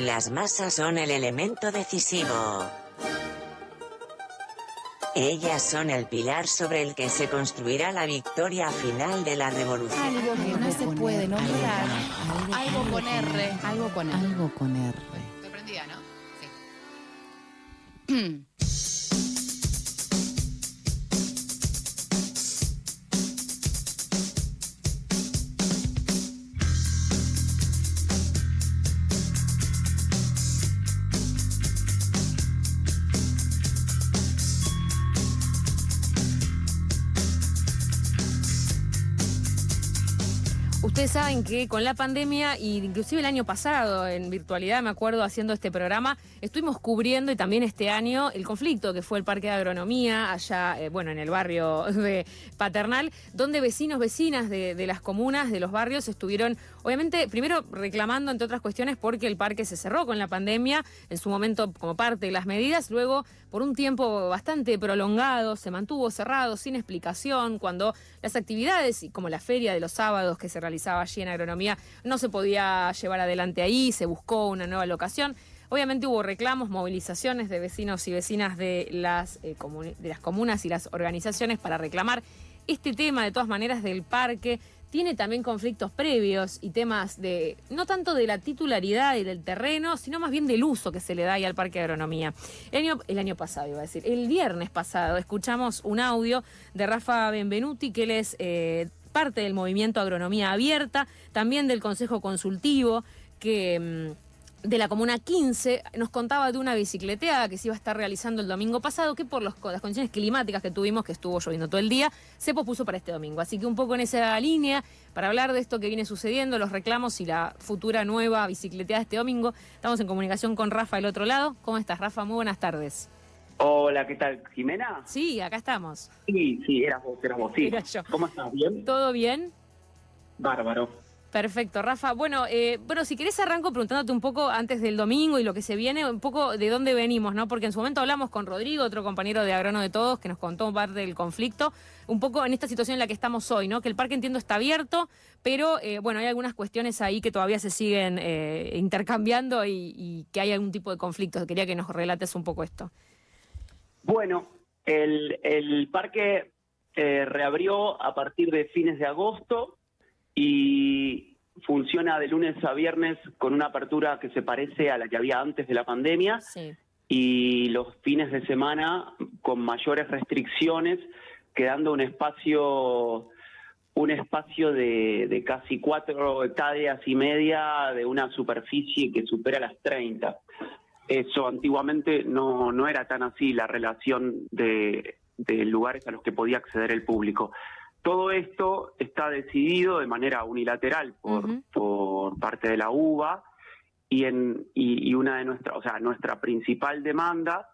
Las masas son el elemento decisivo. Ellas son el pilar sobre el que se construirá la victoria final de la revolución. Algo que no se puede nombrar. Algo con R. Algo con R. Algo con R. Te prendía, ¿no? Sí. Ustedes saben que con la pandemia, e inclusive el año pasado, en virtualidad, me acuerdo haciendo este programa, estuvimos cubriendo y también este año el conflicto que fue el Parque de Agronomía, allá, eh, bueno, en el barrio Paternal, donde vecinos, vecinas de, de las comunas, de los barrios, estuvieron, obviamente, primero reclamando, entre otras cuestiones, porque el parque se cerró con la pandemia, en su momento como parte de las medidas, luego por un tiempo bastante prolongado, se mantuvo cerrado sin explicación, cuando las actividades, como la feria de los sábados que se realizaba allí en agronomía, no se podía llevar adelante ahí, se buscó una nueva locación. Obviamente hubo reclamos, movilizaciones de vecinos y vecinas de las, eh, de las comunas y las organizaciones para reclamar este tema, de todas maneras, del parque. Tiene también conflictos previos y temas de, no tanto de la titularidad y del terreno, sino más bien del uso que se le da ahí al Parque de Agronomía. El año, el año pasado, iba a decir, el viernes pasado, escuchamos un audio de Rafa Benvenuti, que él es eh, parte del movimiento Agronomía Abierta, también del Consejo Consultivo, que mm, de la Comuna 15 nos contaba de una bicicleteada que se iba a estar realizando el domingo pasado, que por las condiciones climáticas que tuvimos, que estuvo lloviendo todo el día, se pospuso para este domingo. Así que un poco en esa línea, para hablar de esto que viene sucediendo, los reclamos y la futura nueva bicicleteada este domingo, estamos en comunicación con Rafa del otro lado. ¿Cómo estás, Rafa? Muy buenas tardes. Hola, ¿qué tal? ¿Jimena? Sí, acá estamos. Sí, sí, eras vos, eras vos, sí. Era yo. ¿Cómo estás? ¿Bien? ¿Todo bien? Bárbaro. Perfecto, Rafa. Bueno, eh, bueno, si querés arranco preguntándote un poco antes del domingo y lo que se viene, un poco de dónde venimos, ¿no? Porque en su momento hablamos con Rodrigo, otro compañero de Agrono de Todos, que nos contó parte del conflicto, un poco en esta situación en la que estamos hoy, ¿no? Que el parque entiendo está abierto, pero eh, bueno, hay algunas cuestiones ahí que todavía se siguen eh, intercambiando y, que hay algún tipo de conflicto. Quería que nos relates un poco esto. Bueno, el, el parque eh, reabrió a partir de fines de agosto y funciona de lunes a viernes con una apertura que se parece a la que había antes de la pandemia Sí. y los fines de semana con mayores restricciones, quedando un espacio un espacio de, de casi cuatro hectáreas y media de una superficie que supera las 30. Eso antiguamente no, no era tan así la relación de, de lugares a los que podía acceder el público. Todo esto está decidido de manera unilateral por, parte de la UBA y, en, y, y una de nuestras, o sea, nuestra principal demanda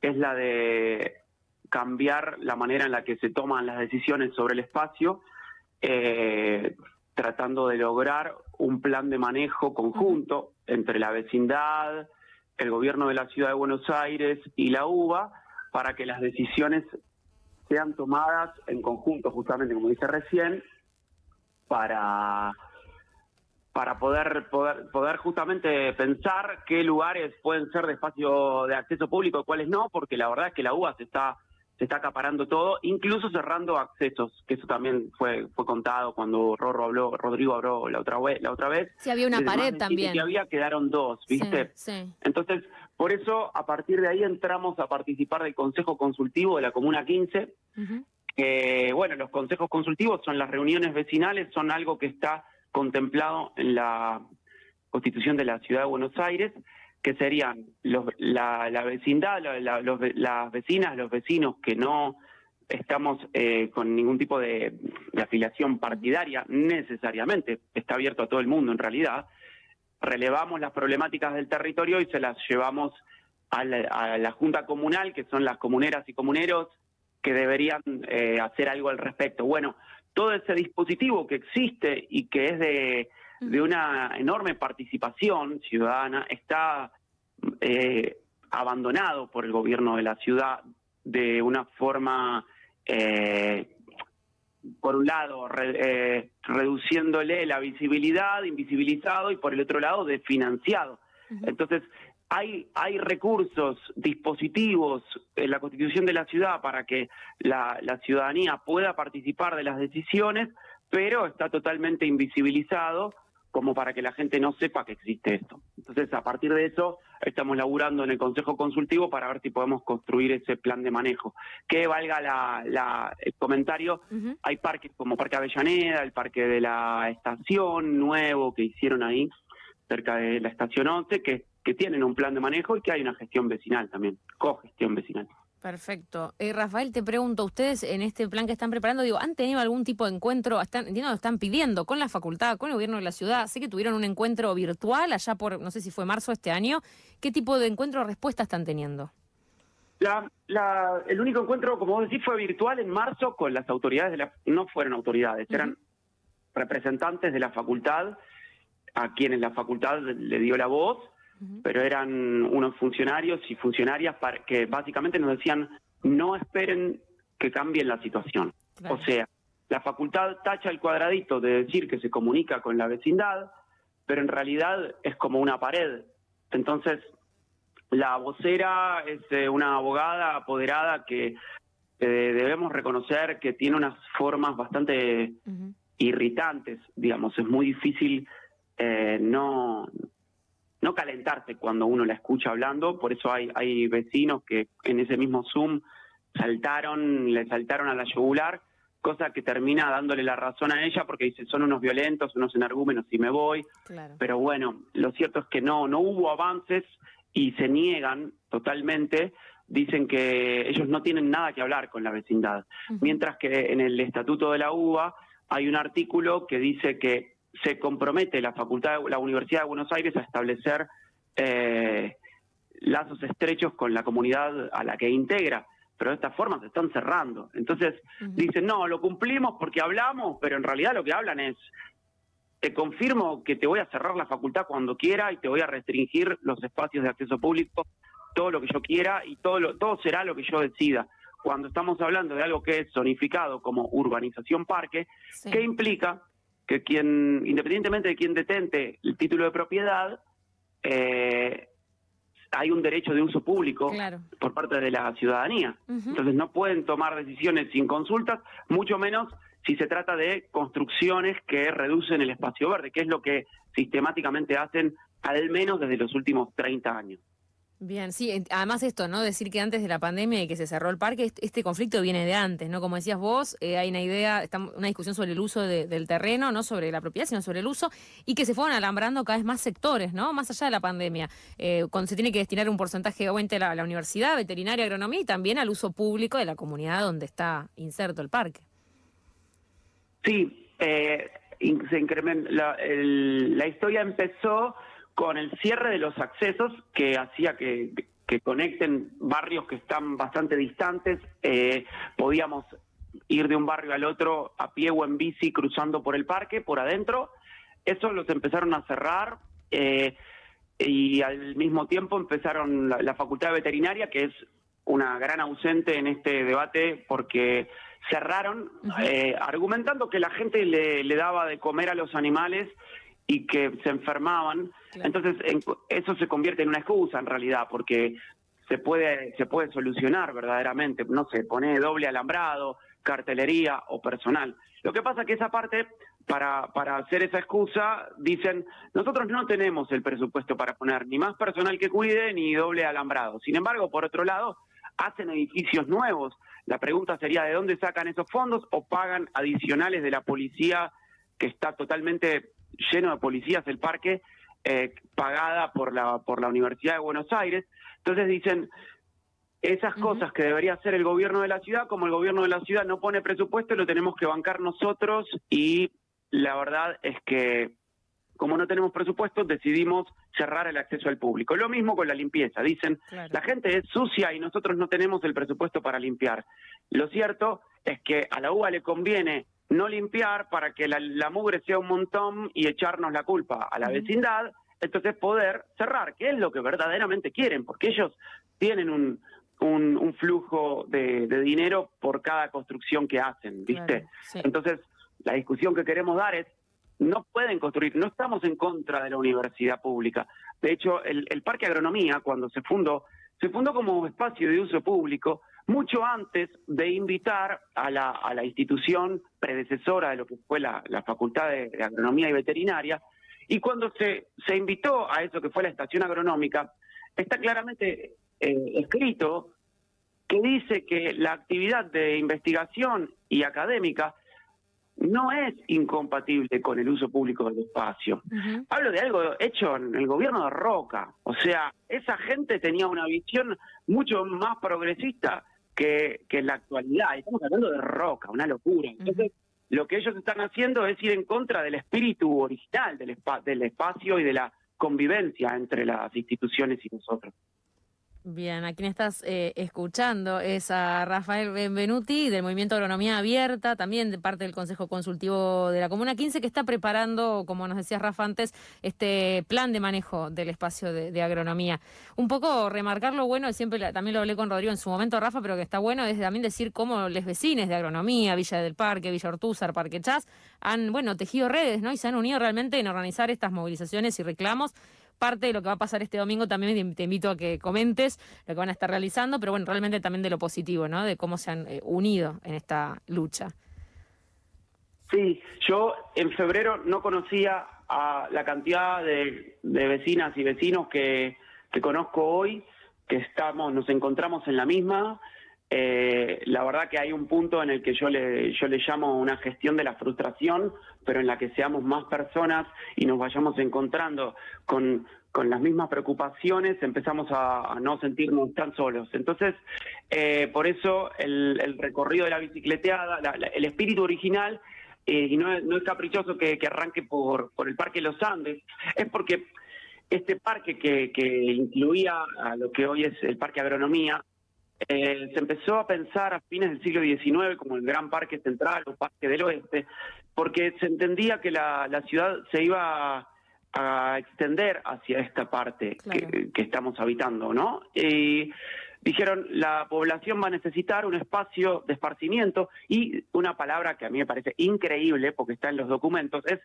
es la de cambiar la manera en la que se toman las decisiones sobre el espacio, eh, tratando de lograr un plan de manejo conjunto entre la vecindad, el gobierno de la ciudad de Buenos Aires y la UBA para que las decisiones sean tomadas en conjunto, justamente como dice recién, para para poder, poder poder justamente pensar qué lugares pueden ser de espacio de acceso público y cuáles no, porque la verdad es que la UBA se está se está acaparando todo, incluso cerrando accesos, que eso también fue fue contado cuando Rorro habló, Rodrigo habló la otra vez, la otra vez. Sí, había una más pared también. Que había quedaron dos, ¿viste? Sí, sí. Entonces, por eso, a partir de ahí entramos a participar del Consejo Consultivo de la Comuna 15. Ujú. que, bueno, los consejos consultivos son las reuniones vecinales, son algo que está contemplado en la Constitución de la Ciudad de Buenos Aires, que serían los- la, la vecindad, la- los las vecinas, los vecinos que no estamos eh, con ningún tipo de, de afiliación partidaria necesariamente, está abierto a todo el mundo en realidad, relevamos las problemáticas del territorio y se las llevamos a la, a la Junta Comunal, que son las comuneras y comuneros que deberían eh, hacer algo al respecto. Bueno, todo ese dispositivo que existe y que es de, de una enorme participación ciudadana está eh, abandonado por el gobierno de la ciudad de una forma, eh, por un lado, re- eh, reduciéndole la visibilidad, invisibilizado, y por el otro lado, desfinanciado. Entonces, hay, hay recursos, dispositivos en la constitución de la ciudad para que la, la ciudadanía pueda participar de las decisiones, pero está totalmente invisibilizado como para que la gente no sepa que existe esto. Entonces, a partir de eso, estamos laburando en el Consejo Consultivo para ver si podemos construir ese plan de manejo. Que valga la, la- el comentario, hay parques como Parque Avellaneda, el Parque de la Estación nuevo que hicieron ahí, cerca de la Estación 11, que, que tienen un plan de manejo y que hay una gestión vecinal también, cogestión vecinal. Perfecto. Eh, Rafael, te pregunto, ustedes en este plan que están preparando, digo, ¿han tenido algún tipo de encuentro? Están, entiendo están pidiendo con la facultad, con el gobierno de la ciudad. Sé que tuvieron un encuentro virtual allá por, no sé si fue marzo este año. ¿Qué tipo de encuentro o respuesta están teniendo? La, la- el único encuentro, como vos decís, fue virtual en marzo con las autoridades de la... No fueron autoridades, eran representantes de la facultad, a quienes la facultad le dio la voz. Pero eran unos funcionarios y funcionarias para, que básicamente nos decían no esperen que cambien la situación. Claro. O sea, la facultad tacha el cuadradito de decir que se comunica con la vecindad, pero en realidad es como una pared. Entonces, la vocera es eh, una abogada apoderada que eh, debemos reconocer que tiene unas formas bastante irritantes, digamos, es muy difícil eh, no, no calentarse cuando uno la escucha hablando, por eso hay, hay vecinos que en ese mismo Zoom saltaron, le saltaron a la yugular, cosa que termina dándole la razón a ella porque dice son unos violentos, unos energúmenos y me voy, Claro. pero bueno, lo cierto es que no, no hubo avances y se niegan totalmente, dicen que ellos no tienen nada que hablar con la vecindad. Mientras que en el estatuto de la UBA hay un artículo que dice que se compromete la facultad, la Universidad de Buenos Aires a establecer eh, lazos estrechos con la comunidad a la que integra, pero de esta forma se están cerrando. Entonces dicen, no, lo cumplimos porque hablamos, pero en realidad lo que hablan es, te confirmo que te voy a cerrar la facultad cuando quiera y te voy a restringir los espacios de acceso público, todo lo que yo quiera y todo, lo, todo será lo que yo decida. Cuando estamos hablando de algo que es zonificado como urbanización parque, Sí. ¿qué implica? Que quien, independientemente de quien detente el título de propiedad, eh, hay un derecho de uso público Claro. por parte de la ciudadanía. Entonces no pueden tomar decisiones sin consultas, mucho menos si se trata de construcciones que reducen el espacio verde, que es lo que sistemáticamente hacen al menos desde los últimos 30 años. Bien, sí, además esto, ¿no? Decir que antes de la pandemia y que se cerró el parque, este, conflicto viene de antes, ¿no? Como decías vos, eh, hay una idea, una discusión sobre el uso de- del terreno, no sobre la propiedad, sino sobre el uso, y que se fueron alambrando cada vez más sectores, ¿no? Más allá de la pandemia, eh, cuando se tiene que destinar un porcentaje, obviamente, a la, la universidad, veterinaria, agronomía, y también al uso público de la comunidad donde está inserto el parque. Sí, eh, se incremen- la, la historia empezó con el cierre de los accesos que hacía que, que conecten barrios que están bastante distantes. Eh, podíamos ir de un barrio al otro a pie o en bici cruzando por el parque, por adentro. Eso los empezaron a cerrar eh, y al mismo tiempo empezaron la, la Facultad de Veterinaria, que es una gran ausente en este debate porque cerraron eh, argumentando que la gente le, le daba de comer a los animales y que se enfermaban. Claro. Entonces en- eso se convierte en una excusa en realidad porque se puede se puede solucionar verdaderamente, no sé, pone doble alambrado, cartelería o personal. Lo que pasa es que esa parte para para hacer esa excusa dicen, nosotros no tenemos el presupuesto para poner ni más personal que cuide ni doble alambrado. Sin embargo, por otro lado, hacen edificios nuevos. La pregunta sería de dónde sacan esos fondos o pagan adicionales de la policía que está totalmente lleno de policías el parque eh, pagada por la por la Universidad de Buenos Aires. Entonces dicen esas cosas que debería hacer el gobierno de la ciudad, como el gobierno de la ciudad no pone presupuesto, lo tenemos que bancar nosotros y la verdad es que como no tenemos presupuesto, decidimos cerrar el acceso al público. Lo mismo con la limpieza. Dicen, Claro. la gente es sucia y nosotros no tenemos el presupuesto para limpiar. Lo cierto es que a la UBA le conviene no limpiar para que la, la mugre sea un montón y echarnos la culpa a la vecindad, entonces poder cerrar, que es lo que verdaderamente quieren, porque ellos tienen un, un, un flujo de, de dinero por cada construcción que hacen, ¿viste? Claro, sí. Entonces, la discusión que queremos dar es no pueden construir, no estamos en contra de la universidad pública. De hecho, el, el Parque Agronomía, cuando se fundó, se fundó como espacio de uso público mucho antes de invitar a la, a la institución predecesora de lo que fue la, la Facultad de, de Agronomía y Veterinaria, y cuando se, se invitó a eso que fue la estación agronómica, está claramente eh, escrito que dice que la actividad de investigación y académica no es incompatible con el uso público del espacio. Hablo de algo hecho en el gobierno de Roca. O sea, esa gente tenía una visión mucho más progresista que, que en la actualidad. Estamos hablando de Roca, una locura. Entonces, lo que ellos están haciendo es ir en contra del espíritu original del, espa- del espacio y de la convivencia entre las instituciones y nosotros. Bien, a quien estás eh, escuchando es a Rafael Benvenuti del Movimiento Agronomía Abierta, también de parte del Consejo Consultivo de la Comuna 15, que está preparando, como nos decía Rafa antes, este plan de manejo del espacio de, agronomía. Un poco remarcar lo bueno, siempre también lo hablé con Rodrigo en su momento, Rafa, pero que está bueno es también decir cómo los vecinos de agronomía, Villa del Parque, Villa Ortúzar, Parque Chas, han, bueno, tejido redes, ¿no? Y se han unido realmente en organizar estas movilizaciones y reclamos parte de lo que va a pasar este domingo también te invito a que comentes lo que van a estar realizando, pero bueno, realmente también de lo positivo, ¿no? De cómo se han eh, unido en esta lucha. Sí, yo en febrero no conocía a la cantidad de, de vecinas y vecinos que, que conozco hoy, que estamos, nos encontramos en la misma. Eh, la verdad que hay un punto en el que yo le, yo le llamo una gestión de la frustración, pero en la que seamos más personas y nos vayamos encontrando con, con las mismas preocupaciones, empezamos a, no sentirnos tan solos. Entonces, eh, por eso el, el recorrido de la bicicleteada, la- el espíritu original eh, y no es, no es caprichoso que, que arranque por, por el Parque Los Andes, es porque este parque que, que incluía a lo que hoy es el Parque Agronomía, eh, se empezó a pensar a fines del siglo XIX como el Gran Parque Central o Parque del Oeste, porque se entendía que la, la ciudad se iba a extender hacia esta parte Claro. que, que estamos habitando, ¿no? Y dijeron, la población va a necesitar un espacio de esparcimiento y una palabra que a mí me parece increíble porque está en los documentos, es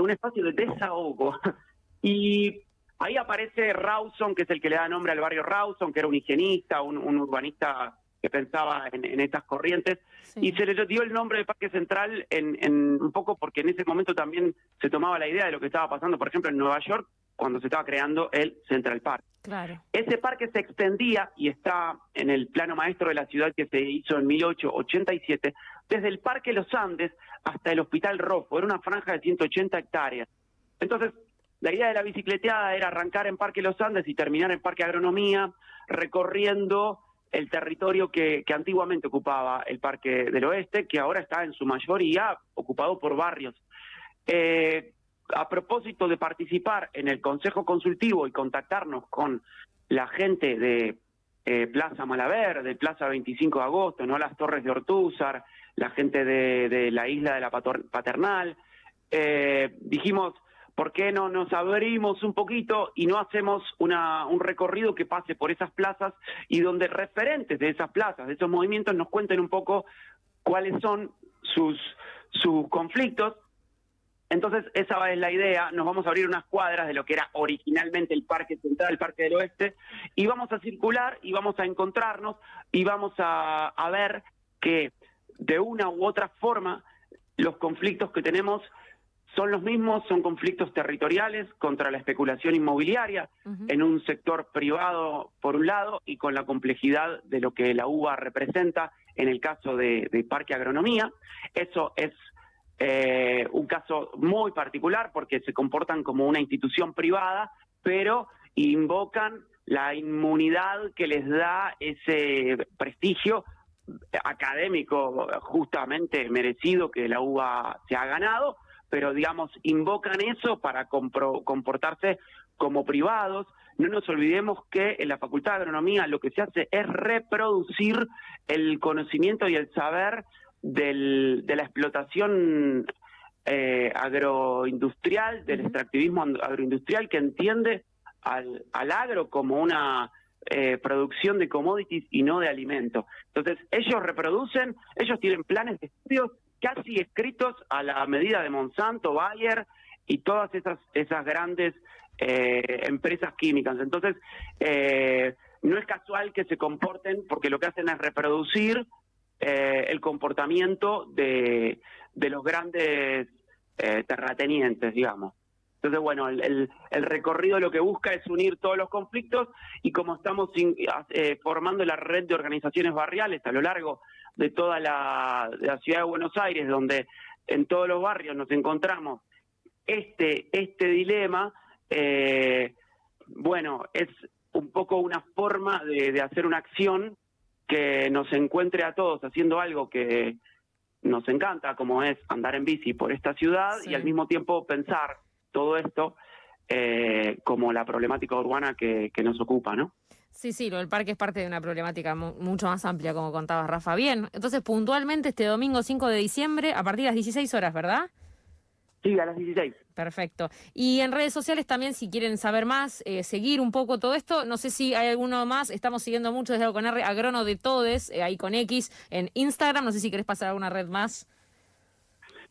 un espacio de desahogo. Y ahí aparece Rawson, que es el que le da nombre al barrio Rawson, que era un higienista, un, un urbanista que pensaba en, en estas corrientes, Sí. y se le dio el nombre de Parque Central en, en un poco porque en ese momento también se tomaba la idea de lo que estaba pasando, por ejemplo, en Nueva York, cuando se estaba creando el Central Park. Claro. Ese parque se extendía y está en el plano maestro de la ciudad que se hizo en 1887, desde el Parque Los Andes hasta el Hospital Rofo. Era una franja de 180 hectáreas. Entonces, la idea de la bicicleteada era arrancar en Parque Los Andes y terminar en Parque Agronomía, recorriendo el territorio que, antiguamente ocupaba el Parque del Oeste, que ahora está en su mayoría ocupado por barrios. Eh, a propósito de participar en el Consejo Consultivo y contactarnos con la gente de eh, Plaza Malaver, de Plaza 25 de Agosto, no las Torres de Ortúzar, la gente de, la isla de la Paternal, eh, dijimos, ¿por qué no nos abrimos un poquito y no hacemos una, un recorrido que pase por esas plazas y donde referentes de esas plazas, de esos movimientos, nos cuenten un poco cuáles son sus, sus conflictos entonces, esa es la idea. Nos vamos a abrir unas cuadras de lo que era originalmente el Parque Central, el Parque del Oeste, y vamos a circular y vamos a encontrarnos y vamos a, a ver que de una u otra forma los conflictos que tenemos son los mismos, son conflictos territoriales contra la especulación inmobiliaria en un sector privado por un lado y con la complejidad de lo que la UBA representa en el caso de, de Parque Agronomía. Eso es eh, un caso muy particular porque se comportan como una institución privada, pero invocan la inmunidad que les da ese prestigio académico justamente merecido que la UBA se ha ganado, pero digamos, invocan eso para compro- comportarse como privados. No nos olvidemos que en la Facultad de Agronomía lo que se hace es reproducir el conocimiento y el saber del- de la explotación eh, agroindustrial, del extractivismo agroindustrial que entiende al, al agro como una eh, producción de commodities y no de alimentos. Entonces, ellos reproducen, ellos tienen planes de estudios casi escritos a la medida de Monsanto, Bayer y todas esas, esas grandes eh, empresas químicas. Entonces, eh, no es casual que se comporten porque lo que hacen es reproducir eh, el comportamiento de, de los grandes terratenientes, digamos. Entonces, bueno, el, recorrido lo que busca es unir todos los conflictos y como estamos formando la red de organizaciones barriales a lo largo de toda la, la, ciudad de Buenos Aires, donde en todos los barrios nos encontramos este, este dilema, eh, bueno, es un poco una forma de, de hacer una acción que nos encuentre a todos haciendo algo que nos encanta, como es andar en bici por esta ciudad y al mismo tiempo pensar todo esto eh, como la problemática urbana que, que, nos ocupa, ¿no? Sí, sí, lo del parque es parte de una problemática mucho más amplia, como contabas, Rafa. Bien, entonces puntualmente este domingo 5 de diciembre, a partir de las 16 horas, ¿verdad? Sí, a las 16. Perfecto. Y en redes sociales también, si quieren saber más, eh, seguir un poco todo esto, no sé si hay alguno más, estamos siguiendo mucho desde con R, Agrono de Todes, eh, ahí con X, en Instagram, no sé si querés pasar alguna red más.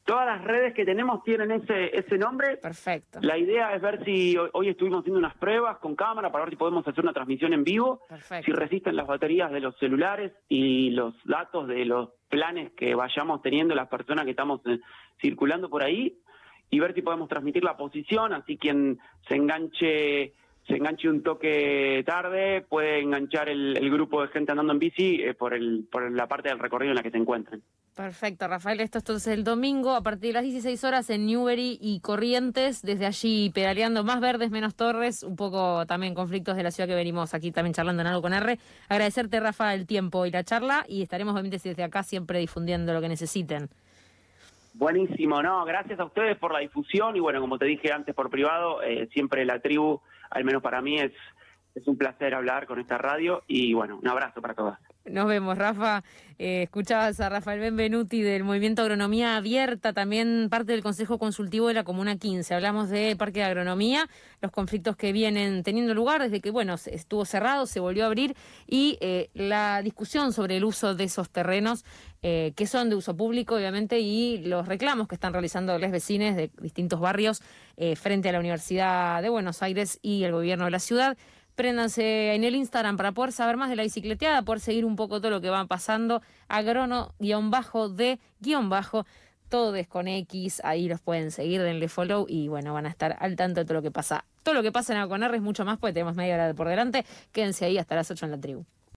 Todas las redes que tenemos tienen ese, ese nombre. Perfecto. La idea es ver si hoy, estuvimos haciendo unas pruebas con cámara para ver si podemos hacer una transmisión en vivo, Perfecto. si resisten las baterías de los celulares y los datos de los planes que vayamos teniendo las personas que estamos eh, circulando por ahí y ver si podemos transmitir la posición, así quien se enganche se enganche un toque tarde, puede enganchar el, el grupo de gente andando en bici eh, por, el, por la parte del recorrido en la que se encuentren. Perfecto, Rafael. Esto es entonces el domingo a partir de las 16 horas en Newbery y Corrientes. Desde allí pedaleando más verdes, menos torres. Un poco también conflictos de la ciudad que venimos aquí también charlando en algo con R. Agradecerte, Rafa, el tiempo y la charla. Y estaremos obviamente desde acá siempre difundiendo lo que necesiten. Buenísimo, no, gracias a ustedes por la difusión y bueno, como te dije antes por privado, eh, siempre la tribu, al menos para mí, es, es un placer hablar con esta radio y bueno, un abrazo para todas. Nos vemos, Rafa. Eh, escuchabas a Rafael Benvenuti del Movimiento Agronomía Abierta, también parte del Consejo Consultivo de la Comuna 15. Hablamos de Parque de Agronomía, los conflictos que vienen teniendo lugar desde que, bueno, estuvo cerrado, se volvió a abrir y eh, la discusión sobre el uso de esos terrenos eh, que son de uso público, obviamente, y los reclamos que están realizando los vecinos de distintos barrios frente a la Universidad de Buenos Aires y el gobierno de la ciudad. Préndanse en el Instagram para poder saber más de la bicicleteada, poder seguir un poco todo lo que va pasando. Agrono-de-bajo, todo es con X, ahí los pueden seguir, denle follow y bueno, van a estar al tanto de todo lo que pasa. Todo lo que pasa en Agrono es mucho más, porque tenemos media hora por delante. Quédense ahí hasta las 8 en la tribu.